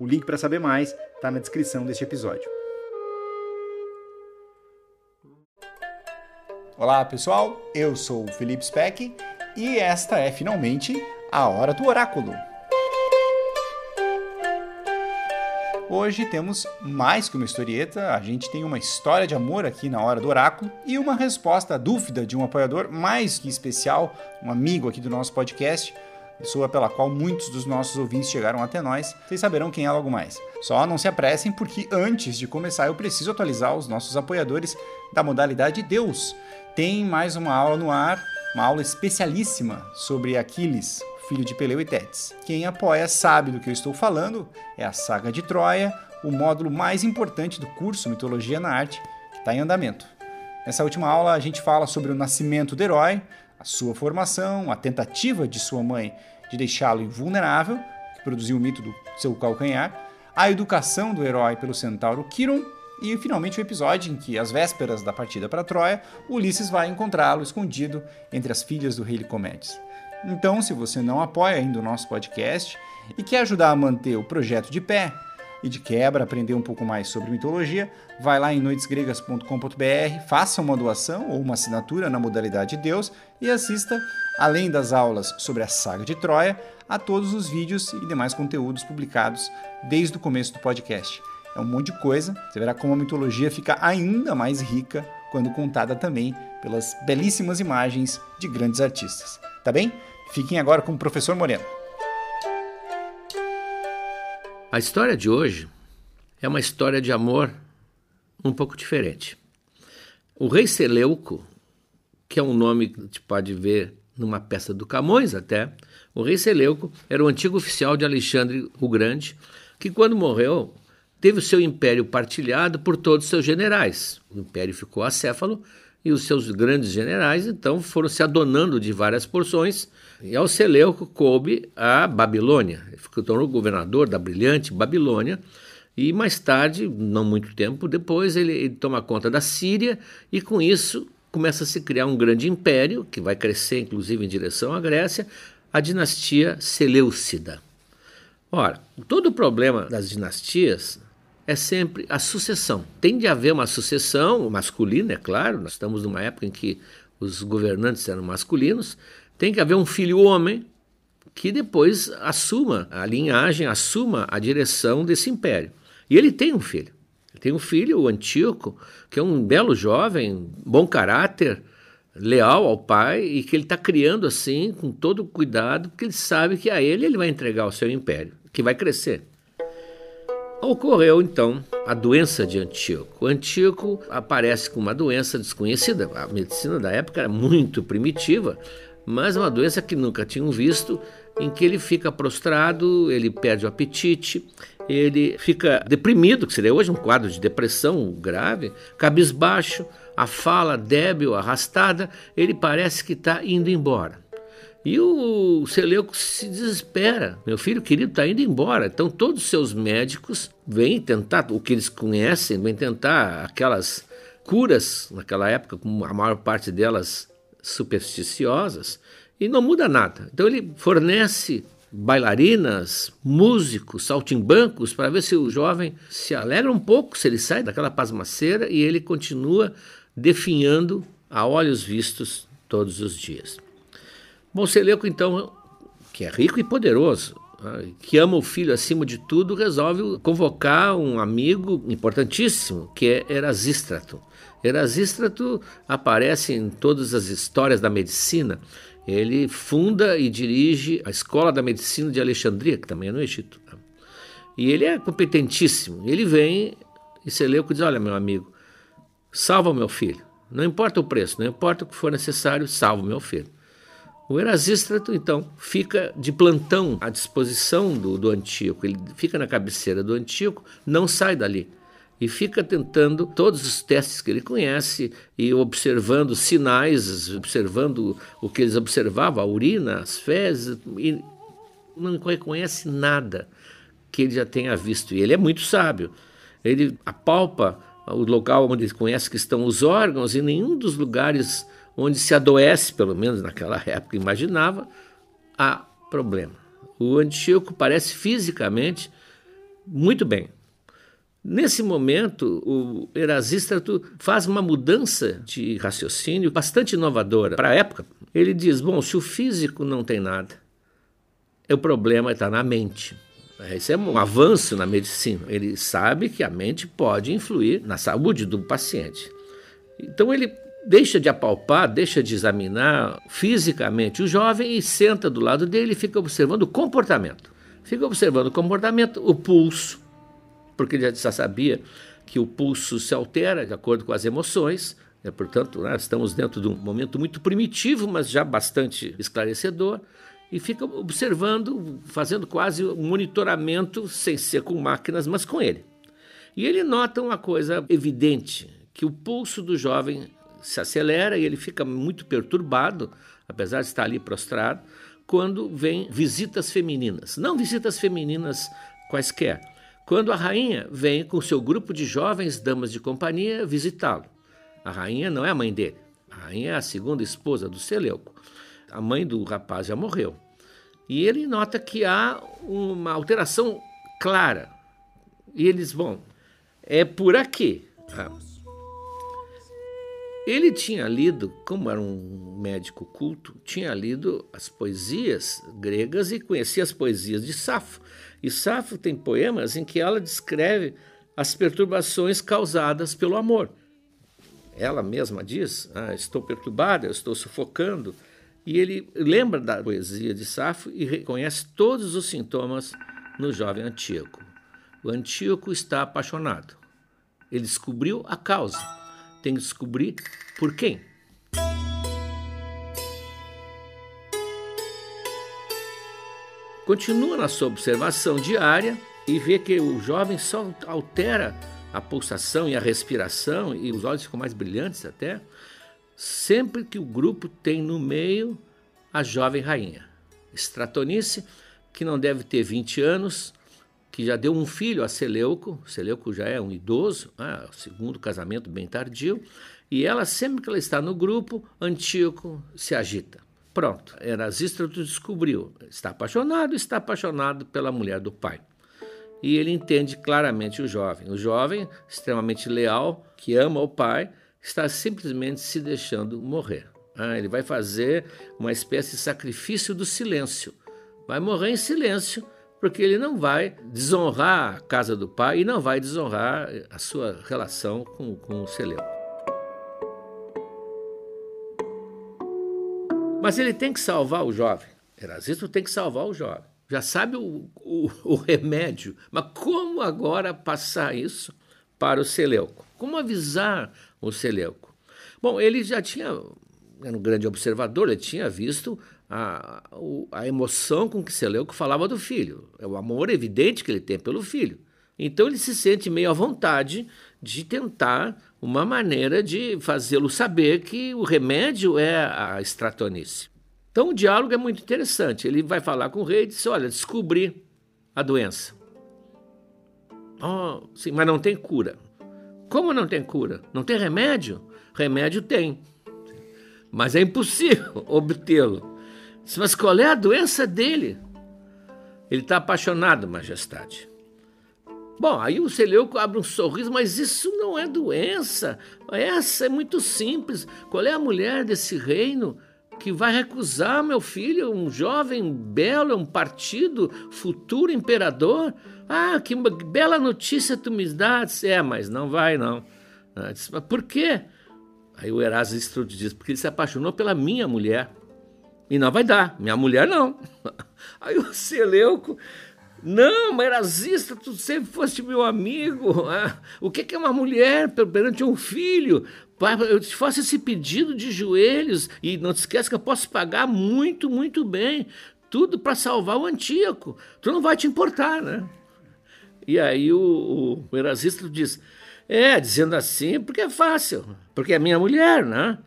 O link para saber mais está na descrição deste episódio. Olá pessoal, eu sou o Felipe Speck e esta é finalmente a Hora do Oráculo. Hoje temos mais que uma historieta, a gente tem uma história de amor aqui na Hora do Oráculo e uma resposta à dúvida de um apoiador mais que especial, um amigo aqui do nosso podcast, pessoa pela qual muitos dos nossos ouvintes chegaram até nós, vocês saberão quem é logo mais. Só não se apressem, porque antes de começar eu preciso atualizar os nossos apoiadores da modalidade Deus. Tem mais uma aula no ar, uma aula especialíssima sobre Aquiles, filho de Peleu e Tétis. Quem apoia sabe do que eu estou falando, é a Saga de Troia, o módulo mais importante do curso Mitologia na Arte, que está em andamento. Nessa última aula a gente fala sobre o nascimento do herói, a sua formação, a tentativa de sua mãe de deixá-lo invulnerável, que produziu o mito do seu calcanhar, a educação do herói pelo centauro Quiron e finalmente o episódio em que, às vésperas da partida para Troia, Ulisses vai encontrá-lo escondido entre as filhas do rei Licomedes. Então, se você não apoia ainda o nosso podcast e quer ajudar a manter o projeto de pé, e de quebra aprender um pouco mais sobre mitologia, vai lá em noitesgregas.com.br, faça uma doação ou uma assinatura na modalidade Deus e assista, além das aulas sobre a saga de Troia, a todos os vídeos e demais conteúdos publicados desde o começo do podcast. É um monte de coisa, você verá como a mitologia fica ainda mais rica quando contada também pelas belíssimas imagens de grandes artistas. Tá bem? Fiquem agora com o professor Moreno. A história de hoje é uma história de amor um pouco diferente. O rei Seleuco, que é um nome que gente pode ver numa peça do Camões até, o rei Seleuco era o antigo oficial de Alexandre o Grande, que quando morreu teve o seu império partilhado por todos os seus generais. O império ficou acéfalo e os seus grandes generais então foram se adonando de várias porções e ao Seleuco coube a Babilônia. Ele ficou tornou governador da brilhante Babilônia e mais tarde, não muito tempo depois, ele, ele toma conta da Síria e com isso começa a se criar um grande império que vai crescer inclusive em direção à Grécia, a dinastia Seleucida. Ora, todo o problema das dinastias é sempre a sucessão. Tem de haver uma sucessão masculina, é claro, nós estamos numa época em que os governantes eram masculinos, tem que haver um filho homem que depois assuma a linhagem, assuma a direção desse império. E ele tem um filho. Ele tem um filho, o Antíoco, que é um belo jovem, bom caráter, leal ao pai e que ele está criando assim com todo cuidado, porque ele sabe que a ele ele vai entregar o seu império, que vai crescer. Ocorreu então a doença de Antíoco. Antíoco aparece com uma doença desconhecida. A medicina da época era muito primitiva, mas uma doença que nunca tinham visto, em que ele fica prostrado, ele perde o apetite, ele fica deprimido, que seria hoje um quadro de depressão grave, cabisbaixo, a fala débil, arrastada, ele parece que está indo embora. E o Seleuco se desespera. Meu filho querido está indo embora. Então todos os seus médicos vêm tentar, o que eles conhecem, vêm tentar aquelas curas, naquela época, a maior parte delas supersticiosas, e não muda nada. Então ele fornece bailarinas, músicos, saltimbancos, para ver se o jovem se alegra um pouco, se ele sai daquela pasmaceira e ele continua definhando a olhos vistos todos os dias. Seleuco, então, que é rico e poderoso, né, que ama o filho acima de tudo, resolve convocar um amigo importantíssimo, que é Erasístrato. Erasístrato aparece em todas as histórias da medicina Ele funda e dirige a Escola da Medicina de Alexandria, que também é no Egito. Né? E ele é competentíssimo. Ele vem e Seleuco diz: Olha, meu amigo, salva o meu filho. Não importa o preço, não importa o que for necessário, salva o meu filho. O Erasístrato, então, fica de plantão à disposição do, do Antíoco. Ele fica na cabeceira do Antíoco, não sai dali e fica tentando todos os testes que ele conhece e observando sinais, observando o que eles observavam, a urina, as fezes, e não reconhece nada que ele já tenha visto. E ele é muito sábio. Ele apalpa o local onde ele conhece que estão os órgãos e nenhum dos lugares onde se adoece, pelo menos naquela época, imaginava, há problema. O Antíoco parece fisicamente muito bem, Nesse momento, o Erasístrato faz uma mudança de raciocínio bastante inovadora para a época. Ele diz: bom, se o físico não tem nada, o problema está na mente. Esse é um avanço na medicina. Ele sabe que a mente pode influir na saúde do paciente. Então ele deixa de apalpar, deixa de examinar fisicamente o jovem e senta do lado dele e fica observando o comportamento. Fica observando o comportamento, o pulso, porque ele já sabia que o pulso se altera de acordo com as emoções. Né? Portanto, né, estamos dentro de um momento muito primitivo, mas já bastante esclarecedor. E fica observando, fazendo quase um monitoramento, sem ser com máquinas, mas com ele. E ele nota uma coisa evidente: que o pulso do jovem se acelera e ele fica muito perturbado, apesar de estar ali prostrado, quando vem visitas femininas. Não visitas femininas quaisquer, quando a rainha vem com seu grupo de jovens damas de companhia visitá-lo. A rainha não é a mãe dele, a rainha é a segunda esposa do Seleuco. A mãe do rapaz já morreu. E ele nota que há uma alteração clara. E eles, bom, é por aqui. Ele tinha lido, como era um médico culto, tinha lido as poesias gregas e conhecia as poesias de Safo. E Safo tem poemas em que ela descreve as perturbações causadas pelo amor. Ela mesma diz: ah, Estou perturbada, estou sufocando. E ele lembra da poesia de Safo e reconhece todos os sintomas no jovem Antíoco. O Antíoco está apaixonado. Ele descobriu a causa. Tem que descobrir por quem. Continua na sua observação diária e vê que o jovem só altera a pulsação e a respiração e os olhos ficam mais brilhantes até, sempre que o grupo tem no meio a jovem rainha. Stratonice, que não deve ter 20 anos, que já deu um filho a Seleuco, Seleuco já é um idoso, né, segundo casamento bem tardio, e ela, sempre que ela está no grupo, Antíoco se agita. Pronto, Erasístrato descobriu, está apaixonado, está apaixonado pela mulher do pai. E ele entende claramente o jovem. O jovem, extremamente leal, que ama o pai, está simplesmente se deixando morrer. Ah, ele vai fazer uma espécie de sacrifício do silêncio. Vai morrer em silêncio, porque ele não vai desonrar a casa do pai e não vai desonrar a sua relação com, com o Seleuco. Mas ele tem que salvar o jovem. Erasito tem que salvar o jovem. Já sabe o, o, o remédio, mas como agora passar isso para o Seleuco? Como avisar o Seleuco? Bom, ele já tinha, era um grande observador, ele tinha visto a, a emoção com que Seleuco falava do filho, é o amor evidente que ele tem pelo filho. Então ele se sente meio à vontade de tentar uma maneira de fazê-lo saber que o remédio é a estratonice. Então o diálogo é muito interessante. Ele vai falar com o rei e diz: Olha, descobri a doença. Oh, sim, mas não tem cura. Como não tem cura? Não tem remédio? Remédio tem. Mas é impossível obtê-lo. Mas qual é a doença dele? Ele está apaixonado, majestade. Bom, aí o Seleuco abre um sorriso, mas isso não é doença. Essa é muito simples. Qual é a mulher desse reino que vai recusar meu filho, um jovem belo, um partido, futuro imperador? Ah, que bela notícia tu me dás. É, mas não vai não. Mas por quê? Aí o Erasmo diz, porque ele se apaixonou pela minha mulher. E não vai dar, minha mulher não. Aí o Seleuco, não, Erasista, tu sempre foste meu amigo. Ah, o que é uma mulher perante um filho? Eu te faço esse pedido de joelhos e não te esqueça que eu posso pagar muito, muito bem. Tudo para salvar o Antíoco. Tu não vai te importar, né? E aí o, o Erasista diz: É, dizendo assim, porque é fácil, porque é minha mulher, né?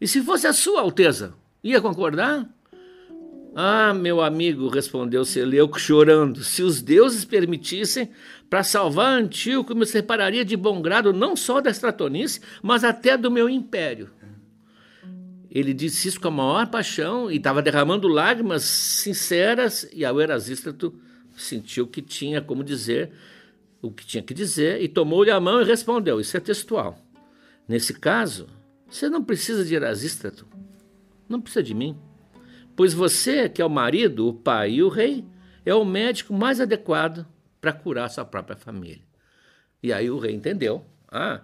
E se fosse a sua Alteza, ia concordar? Ah, meu amigo, respondeu Seleuco chorando, se os deuses permitissem, para salvar Antíoco me separaria de bom grado não só da estratonice, mas até do meu império. Ele disse isso com a maior paixão e estava derramando lágrimas sinceras, e ao Erasístrato sentiu que tinha como dizer o que tinha que dizer e tomou-lhe a mão e respondeu: Isso é textual. Nesse caso, você não precisa de Erasístrato, não precisa de mim. Pois você, que é o marido, o pai e o rei, é o médico mais adequado para curar sua própria família. E aí o rei entendeu. Ah,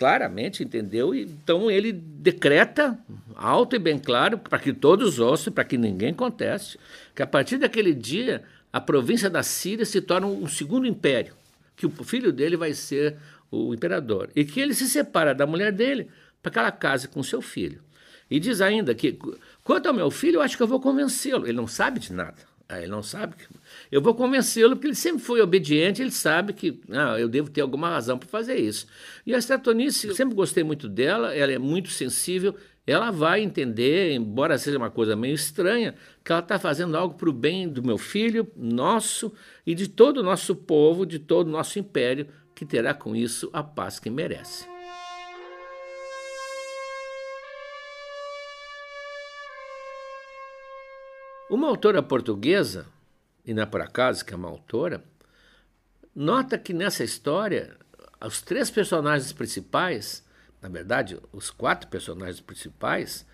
claramente entendeu, então ele decreta alto e bem claro, para que todos ouçam, para que ninguém conteste, que a partir daquele dia a província da Síria se torna um segundo império, que o filho dele vai ser o imperador, e que ele se separa da mulher dele para que ela case com seu filho. E diz ainda que, quanto ao meu filho, eu acho que eu vou convencê-lo. Ele não sabe de nada. Ah, ele não sabe. Que... Eu vou convencê-lo porque ele sempre foi obediente, ele sabe que ah, eu devo ter alguma razão para fazer isso. E a Stratonice, eu sempre gostei muito dela, ela é muito sensível, ela vai entender, embora seja uma coisa meio estranha, que ela está fazendo algo para o bem do meu filho, nosso e de todo o nosso povo, de todo o nosso império, que terá com isso a paz que merece. Uma autora portuguesa, e não é por acaso que é uma autora, nota que nessa história os três personagens principais, na verdade, os quatro personagens principais,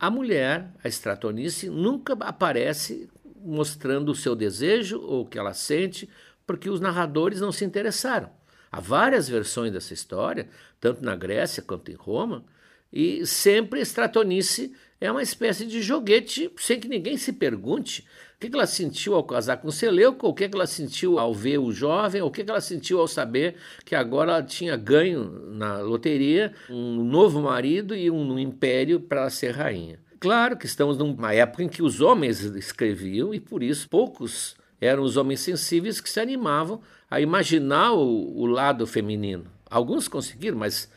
a mulher, a Stratonice, nunca aparece mostrando o seu desejo ou o que ela sente, porque os narradores não se interessaram. Há várias versões dessa história, tanto na Grécia quanto em Roma, e sempre Stratonice é uma espécie de joguete sem que ninguém se pergunte o que ela sentiu ao casar com Seleuco, o que ela sentiu ao ver o jovem, o que ela sentiu ao saber que agora ela tinha ganho na loteria um novo marido e um império para ser rainha. Claro que estamos numa época em que os homens escreviam e por isso poucos eram os homens sensíveis que se animavam a imaginar o, o lado feminino. Alguns conseguiram, mas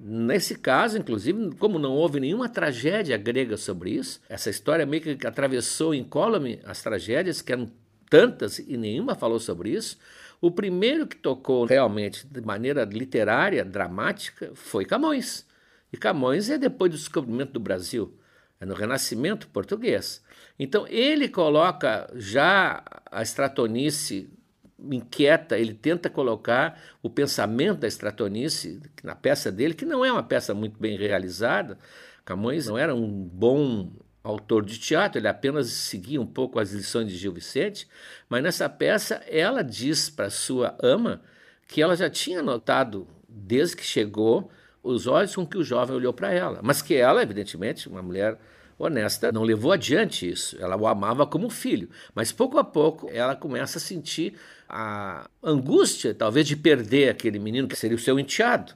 Nesse caso, inclusive, como não houve nenhuma tragédia grega sobre isso, essa história meio que atravessou incólume as tragédias, que eram tantas e nenhuma falou sobre isso. O primeiro que tocou realmente de maneira literária, dramática, foi Camões. E Camões é depois do descobrimento do Brasil, é no Renascimento português. Então ele coloca já a estratonice inquieta, ele tenta colocar o pensamento da Stratonice na peça dele, que não é uma peça muito bem realizada. Camões não era um bom autor de teatro, ele apenas seguia um pouco as lições de Gil Vicente, mas nessa peça ela diz para sua ama que ela já tinha notado desde que chegou os olhos com que o jovem olhou para ela, mas que ela, evidentemente, uma mulher honesta, não levou adiante isso. Ela o amava como filho, mas pouco a pouco ela começa a sentir a angústia, talvez, de perder aquele menino que seria o seu enteado,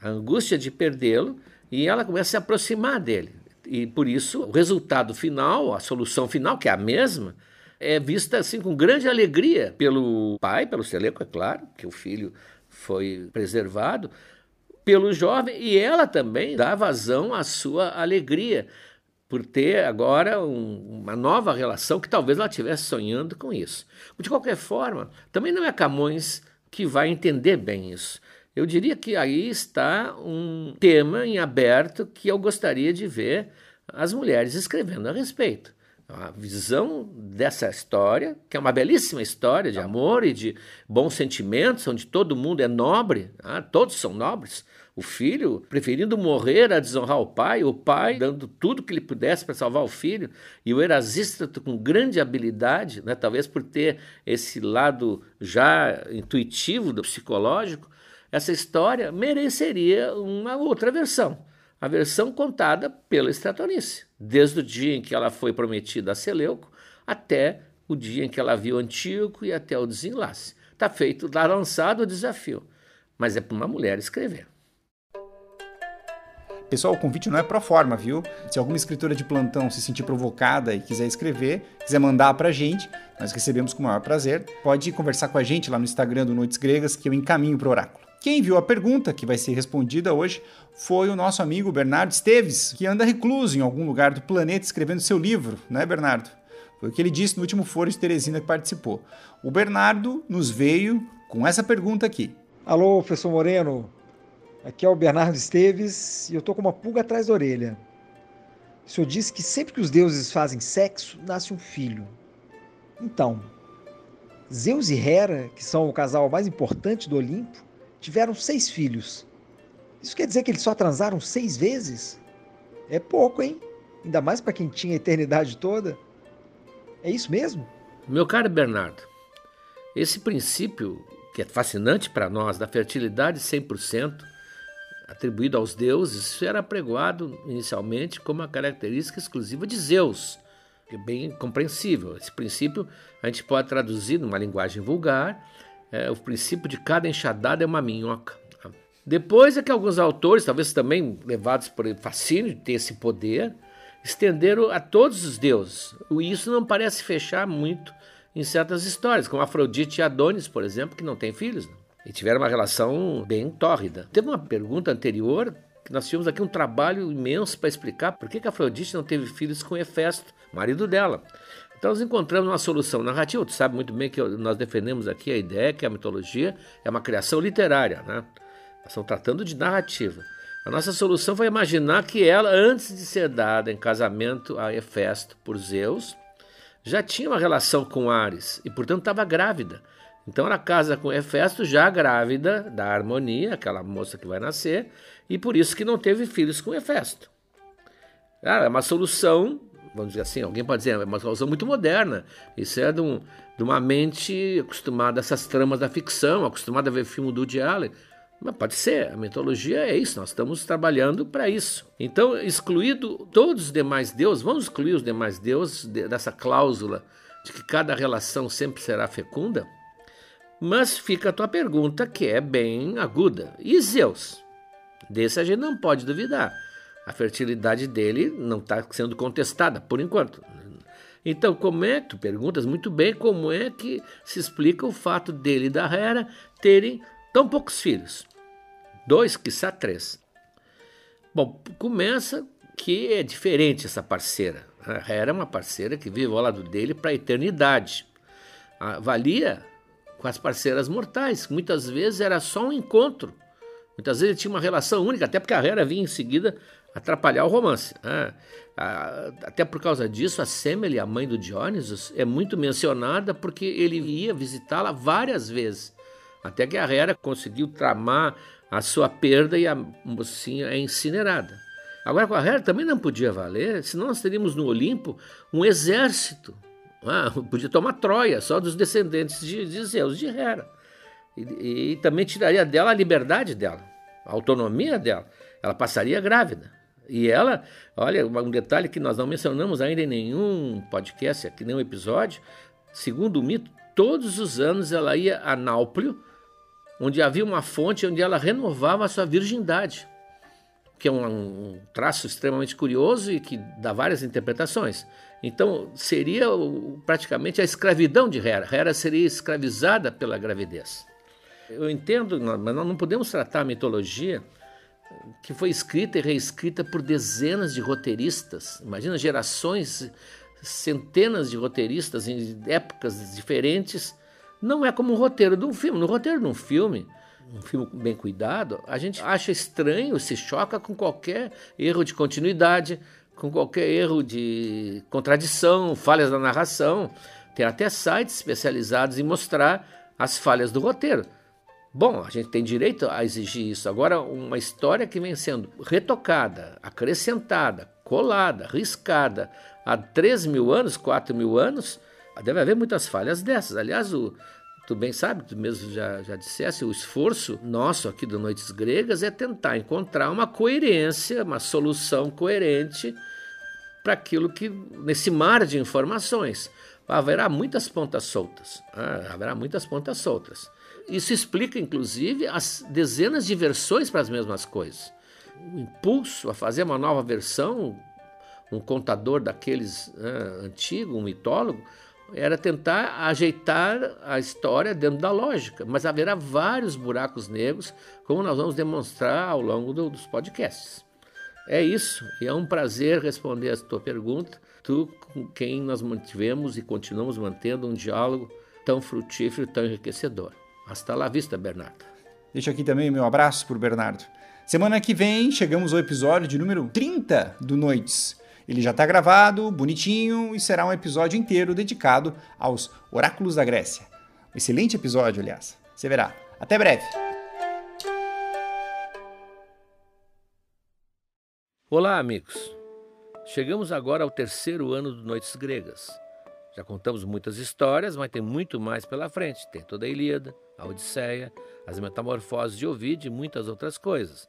a angústia de perdê-lo, e ela começa a se aproximar dele. E por isso, o resultado final, a solução final, que é a mesma, é vista assim com grande alegria pelo pai, pelo Seleco, é claro, que o filho foi preservado, pelo jovem, e ela também dá vazão à sua alegria por ter agora um, uma nova relação que talvez ela estivesse sonhando com isso. De qualquer forma, também não é Camões que vai entender bem isso. Eu diria que aí está um tema em aberto que eu gostaria de ver as mulheres escrevendo a respeito. A visão dessa história, que é uma belíssima história de amor e de bons sentimentos, onde todo mundo é nobre, ah, todos são nobres, o filho preferindo morrer a desonrar o pai, o pai dando tudo que ele pudesse para salvar o filho, e o Erasístrato com grande habilidade, né, talvez por ter esse lado já intuitivo do psicológico, essa história mereceria uma outra versão, a versão contada pela Stratonice. desde o dia em que ela foi prometida a Seleuco até o dia em que ela viu Antíoco e até o desenlace. Está feito, está lançado o desafio, mas é para uma mulher escrever. Pessoal, o convite não é pro forma, viu? Se alguma escritora de plantão se sentir provocada e quiser escrever, quiser mandar pra gente, nós recebemos com o maior prazer. Pode conversar com a gente lá no Instagram do Noites Gregas que eu encaminho pro oráculo. Quem enviou a pergunta, que vai ser respondida hoje, foi o nosso amigo Bernardo Esteves, que anda recluso em algum lugar do planeta escrevendo seu livro, né, Bernardo? Foi o que ele disse no último foro de Teresina que participou. O Bernardo nos veio com essa pergunta aqui. Alô, professor Moreno. Aqui é o Bernardo Esteves e eu tô com uma pulga atrás da orelha. O senhor disse que sempre que os deuses fazem sexo, nasce um filho. Então, Zeus e Hera, que são o casal mais importante do Olimpo, tiveram seis filhos. Isso quer dizer que eles só transaram seis vezes? É pouco, hein? Ainda mais para quem tinha a eternidade toda. É isso mesmo? Meu caro Bernardo, esse princípio que é fascinante para nós da fertilidade 100%, atribuído aos deuses, isso era pregoado inicialmente como uma característica exclusiva de Zeus, que é bem compreensível. Esse princípio a gente pode traduzir numa linguagem vulgar, é, o princípio de cada enxadada é uma minhoca. Depois é que alguns autores, talvez também levados por fascínio de ter esse poder, estenderam a todos os deuses. E isso não parece fechar muito em certas histórias, como Afrodite e Adonis, por exemplo, que não têm filhos. Não e tiveram uma relação bem tórrida. Teve uma pergunta anterior que nós tivemos aqui um trabalho imenso para explicar por que, que Afrodite não teve filhos com Hefesto, marido dela. Então nós encontramos uma solução narrativa. Tu sabe muito bem que nós defendemos aqui a ideia que a mitologia é uma criação literária, né? Nós estamos tratando de narrativa. A nossa solução foi imaginar que ela, antes de ser dada em casamento a Hefesto por Zeus, já tinha uma relação com Ares e, portanto, estava grávida. Então ela casa com Hefesto já grávida da harmonia, aquela moça que vai nascer, e por isso que não teve filhos com Hefesto. Ah, é uma solução, vamos dizer assim, alguém pode dizer, é uma solução muito moderna. Isso é de, um, de uma mente acostumada a essas tramas da ficção, acostumada a ver filme do Woody Allen. Mas pode ser, a mitologia é isso, nós estamos trabalhando para isso. Então, excluído todos os demais deuses, vamos excluir os demais deuses dessa cláusula de que cada relação sempre será fecunda? Mas fica a tua pergunta, que é bem aguda. E Zeus? Desse a gente não pode duvidar. A fertilidade dele não está sendo contestada, por enquanto. Então, como é, tu perguntas muito bem, como é que se explica o fato dele e da Hera terem tão poucos filhos? Dois, quiçá três. Bom, começa que é diferente essa parceira. A Hera é uma parceira que vive ao lado dele para a eternidade. Valia com as parceiras mortais. Muitas vezes era só um encontro. Muitas vezes ele tinha uma relação única, até porque a Hera vinha em seguida atrapalhar o romance. Né? Até por causa disso, a Semele, a mãe do Dionysus, é muito mencionada porque ele ia visitá-la várias vezes. Até que a Hera conseguiu tramar a sua perda e a mocinha é incinerada. Agora, com a Hera também não podia valer, senão nós teríamos no Olimpo um exército ah, podia tomar Troia, só dos descendentes de, de Zeus, de Hera. E, e, também tiraria dela a liberdade dela, a autonomia dela. Ela passaria grávida. E ela, olha, um detalhe que nós não mencionamos ainda em nenhum podcast, aqui nenhum episódio. Segundo o mito, todos os anos ela ia a Náuplio, onde havia uma fonte onde ela renovava a sua virgindade, que é um, um traço extremamente curioso e que dá várias interpretações. Então, seria praticamente a escravidão de Hera. Hera seria escravizada pela gravidez. Eu entendo, mas nós não podemos tratar a mitologia que foi escrita e reescrita por dezenas de roteiristas. Imagina gerações, centenas de roteiristas em épocas diferentes. Não é como um roteiro de um filme. No roteiro de um filme, um filme bem cuidado, a gente acha estranho, se choca com qualquer erro de continuidade, com qualquer erro de contradição, falhas da narração. Tem até sites especializados em mostrar as falhas do roteiro. Bom, a gente tem direito a exigir isso. Agora, uma história que vem sendo retocada, acrescentada, colada, riscada há 3 mil anos, 4 mil anos, deve haver muitas falhas dessas. Aliás, o, tu bem sabe, tu mesmo já, já dissesse, o esforço nosso aqui do Noites Gregas é tentar encontrar uma coerência, uma solução coerente para aquilo que, nesse mar de informações, haverá muitas pontas soltas. Ah, haverá muitas pontas soltas. Isso explica, inclusive, as dezenas de versões para as mesmas coisas. O impulso a fazer uma nova versão, um contador daqueles ah, antigo, um mitólogo, era tentar ajeitar a história dentro da lógica, mas haverá vários buracos negros, como nós vamos demonstrar ao longo do, dos podcasts. É isso, e é um prazer responder a tua pergunta, tu com quem nós mantivemos e continuamos mantendo um diálogo tão frutífero tão enriquecedor. Hasta lá vista, Bernardo. Deixo aqui também o meu abraço para o Bernardo. Semana que vem chegamos ao episódio de número 30 do Noites. Ele já está gravado, bonitinho, e será um episódio inteiro dedicado aos oráculos da Grécia. Um excelente episódio, aliás. Você verá. Até breve! Olá, amigos! Chegamos agora ao terceiro ano do Noites Gregas. Já contamos muitas histórias, mas tem muito mais pela frente. Tem toda a Ilíada, a Odisseia, as Metamorfoses de Ovid e muitas outras coisas.